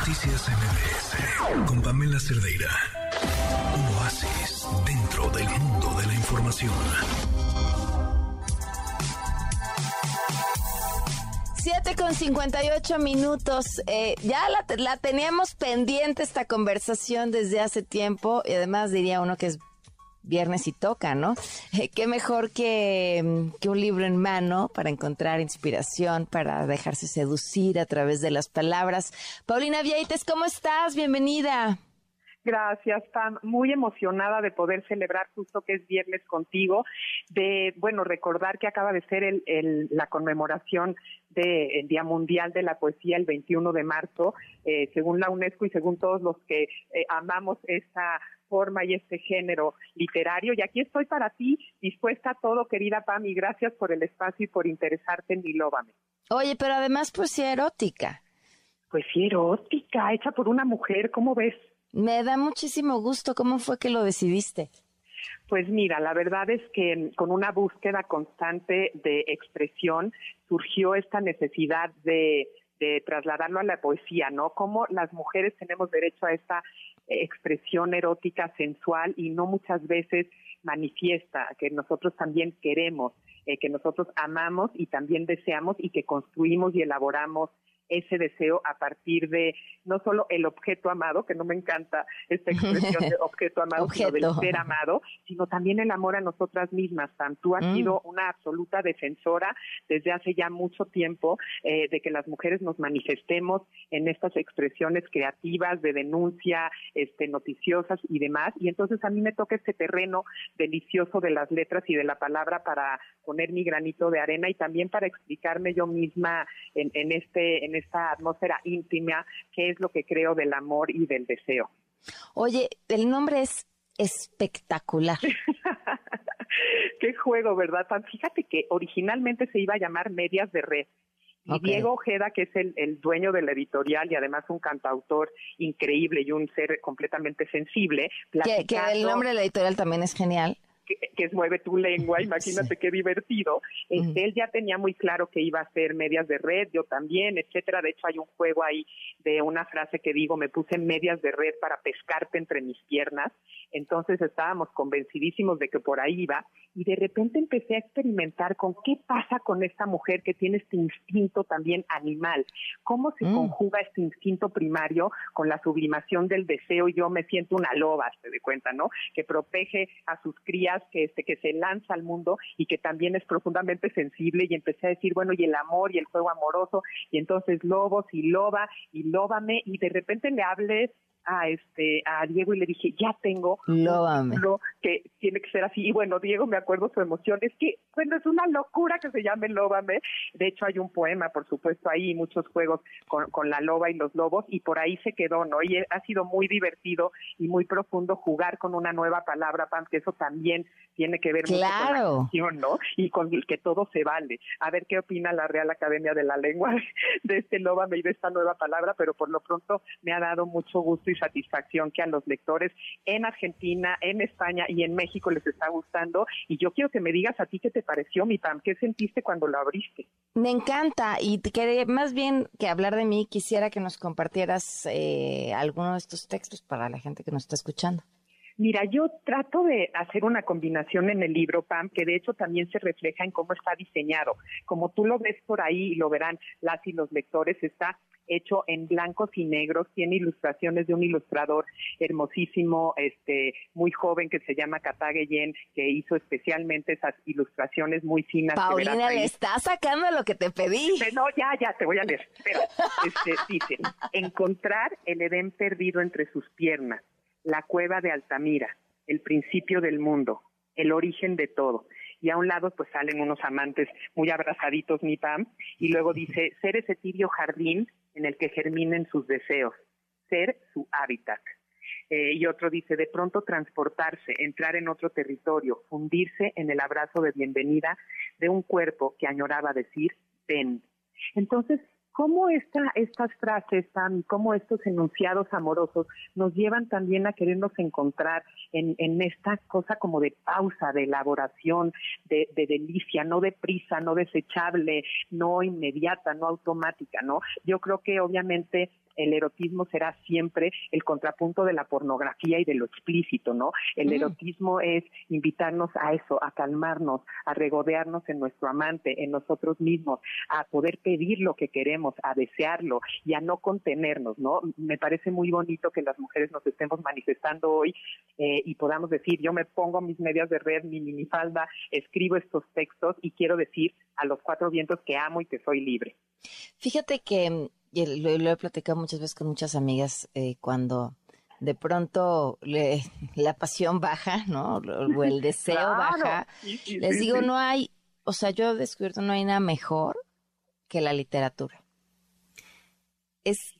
Noticias MBS con Pamela Cerdeira. Un oasis dentro del mundo de la información. 7 con 58 minutos. Eh, ya la, la teníamos pendiente esta conversación desde hace tiempo y además diría uno que es viernes y toca, ¿no? Eh, qué mejor que, que, un libro en mano para encontrar inspiración, para dejarse seducir a través de las palabras. Paulina Vieites, ¿cómo estás? Bienvenida. Gracias, Pam. Muy emocionada de poder celebrar justo que es viernes contigo, de, bueno, recordar que acaba de ser el, la conmemoración del Día Mundial de la Poesía el 21 de marzo, eh, según la UNESCO y según todos los que eh, amamos esta forma y este género literario. Y aquí estoy para ti, dispuesta a todo, querida Pam, y gracias por el espacio y por interesarte en mi lóbame. Oye, pero además poesía erótica. Poesía erótica, hecha por una mujer, ¿cómo ves? Me da muchísimo gusto. ¿Cómo fue que lo decidiste? Pues mira, la verdad es que con una búsqueda constante de expresión surgió esta necesidad de, de trasladarlo a la poesía, ¿no? Cómo las mujeres tenemos derecho a esta expresión erótica sensual y no muchas veces manifiesta que nosotros también queremos, eh, que nosotros amamos y también deseamos y que construimos y elaboramos ese deseo a partir de no solo el objeto amado, que no me encanta esta expresión de objeto amado, sino del ser amado, sino también el amor a nosotras mismas. Tan tú has mm. sido una absoluta defensora desde hace ya mucho tiempo eh, de que las mujeres nos manifestemos en estas expresiones creativas de denuncia, este, noticiosas y demás. Y entonces a mí me toca este terreno delicioso de las letras y de la palabra para poner mi granito de arena y también para explicarme yo misma en, en este en esta atmósfera íntima, que es lo que creo del amor y del deseo. Oye, el nombre es espectacular. Qué juego, ¿verdad? Fíjate que originalmente se iba a llamar Medias de Red. Y Diego Ojeda, que es el, el, dueño de la editorial y además un cantautor increíble y un ser completamente sensible. Que, que el nombre de la editorial también es genial que, es Mueve tu lengua, imagínate qué divertido. Este, él ya tenía muy claro que iba a hacer medias de red, yo también, etcétera. De hecho, hay un juego ahí de una frase que digo, me puse medias de red para pescarte entre mis piernas. Entonces estábamos convencidísimos de que por ahí iba y de repente empecé a experimentar con qué pasa con esta mujer que tiene este instinto también animal, cómo se mm. conjuga este instinto primario con la sublimación del deseo yo me siento una loba, se de cuenta, ¿no? Que protege a sus crías, que este que se lanza al mundo y que también es profundamente sensible y empecé a decir, bueno, y el amor y el juego amoroso y entonces lobos y loba y lóbame y de repente le hables a este a Diego y le dije ya tengo lo que tiene que ser así y bueno Diego me acuerdo su emoción. Es que bueno es una locura que se llame Lóbame de hecho hay un poema por supuesto ahí muchos juegos con, con la loba y los lobos y por ahí se quedó no y ha sido muy divertido y muy profundo jugar con una nueva palabra Pam que eso también tiene que ver mucho con la canción, no y con el que todo se vale. A ver qué opina la Real Academia de la Lengua de este Lóbame y de esta nueva palabra pero por lo pronto me ha dado mucho gusto y satisfacción que a los lectores en Argentina, en España y en México les está gustando. Y yo quiero que me digas a ti qué te pareció, mi Pam, qué sentiste cuando lo abriste. Me encanta y que más bien que hablar de mí, quisiera que nos compartieras eh, alguno de estos textos para la gente que nos está escuchando. Mira, yo trato de hacer una combinación en el libro, Pam, que de hecho también se refleja en cómo está diseñado. Como tú lo ves por ahí y lo verán las y los lectores, está hecho en blancos y negros, tiene ilustraciones de un ilustrador hermosísimo, este, muy joven que se llama Katageyen, que hizo especialmente esas ilustraciones muy finas. Paulina, le está sacando lo que te pedí. No, ya, ya, te voy a leer. Pero, este, dice, encontrar el Edén perdido entre sus piernas la cueva de Altamira, el principio del mundo, el origen de todo. Y a un lado pues salen unos amantes muy abrazaditos, mi pam, y luego dice, ser ese tibio jardín en el que germinen sus deseos, ser su hábitat. Eh, y otro dice, de pronto transportarse, entrar en otro territorio, fundirse en el abrazo de bienvenida de un cuerpo que añoraba decir, ven. Entonces, cómo esta, estas frases, Sam, cómo estos enunciados amorosos nos llevan también a querernos encontrar en, en esta cosa como de pausa, de elaboración, de, de, delicia, no de prisa, no desechable, no inmediata, no automática, ¿no? Yo creo que obviamente el erotismo será siempre el contrapunto de la pornografía y de lo explícito, ¿no? El mm. erotismo es invitarnos a eso, a calmarnos, a regodearnos en nuestro amante, en nosotros mismos, a poder pedir lo que queremos, a desearlo y a no contenernos, ¿no? Me parece muy bonito que las mujeres nos estemos manifestando hoy eh, y podamos decir, yo me pongo mis medias de red, mi minifalda, escribo estos textos y quiero decir a los cuatro vientos que amo y que soy libre. Fíjate que mm, lo, he platicado muchas veces con muchas amigas eh, cuando de pronto le, la pasión baja, ¿no? O el deseo baja. Les digo, no hay, o sea, yo he descubierto no hay nada mejor que la literatura. Es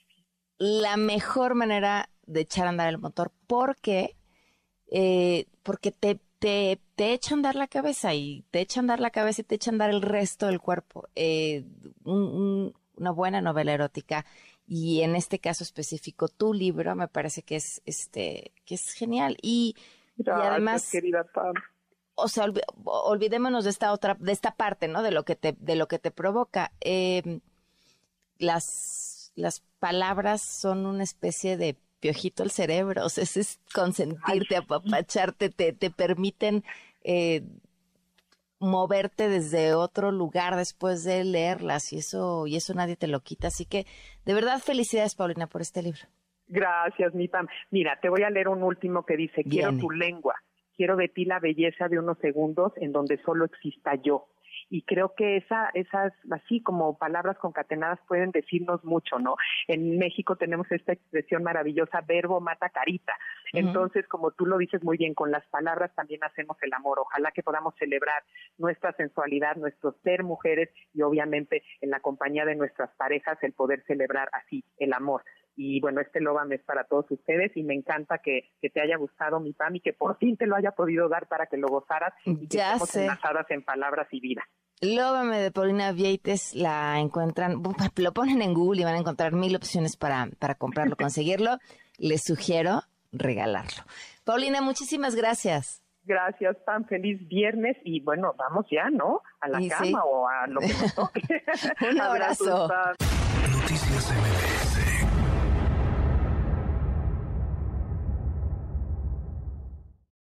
la mejor manera de echar a andar el motor porque, eh, porque te, te, te echa a andar la cabeza y te echa a andar la cabeza y te echa a andar el resto del cuerpo. Eh, una buena novela erótica y en este caso específico tu libro me parece que es este que es genial. Y, además querida o sea olvidémonos de esta otra de esta parte no de lo que te de lo que te provoca. Em, las las palabras son una especie de piojito al cerebro o sea es consentirte apapacharte te te permiten eh, moverte desde otro lugar después de leerlas y eso y eso nadie te lo quita. Así que de verdad felicidades Paulina por este libro. Gracias, mi Pam. Mira, te voy a leer un último que dice, quiero tu lengua, quiero de ti la belleza de unos segundos en donde solo exista yo y creo que esa, esas, así como palabras concatenadas pueden decirnos mucho, ¿no? En México tenemos esta expresión maravillosa, verbo mata carita. Entonces, como tú lo dices muy bien, con las palabras también hacemos el amor. Ojalá que podamos celebrar nuestra sensualidad, nuestro ser mujeres y obviamente en la compañía de nuestras parejas el poder celebrar así el amor. Y bueno, este Lobam es para todos ustedes y me encanta que, te haya gustado mi Pam y que por fin te lo haya podido dar para que lo gozaras y que ya estemos enlazadas en palabras y vida. Lóbame de Paulina Vieites la encuentran, lo ponen en Google y van a encontrar mil opciones para, para comprarlo, conseguirlo. Les sugiero regalarlo. Paulina, muchísimas gracias. Gracias, Pam. Feliz viernes y bueno, vamos ya, ¿no? A la cama o a lo que nos toque. Un abrazo. Noticias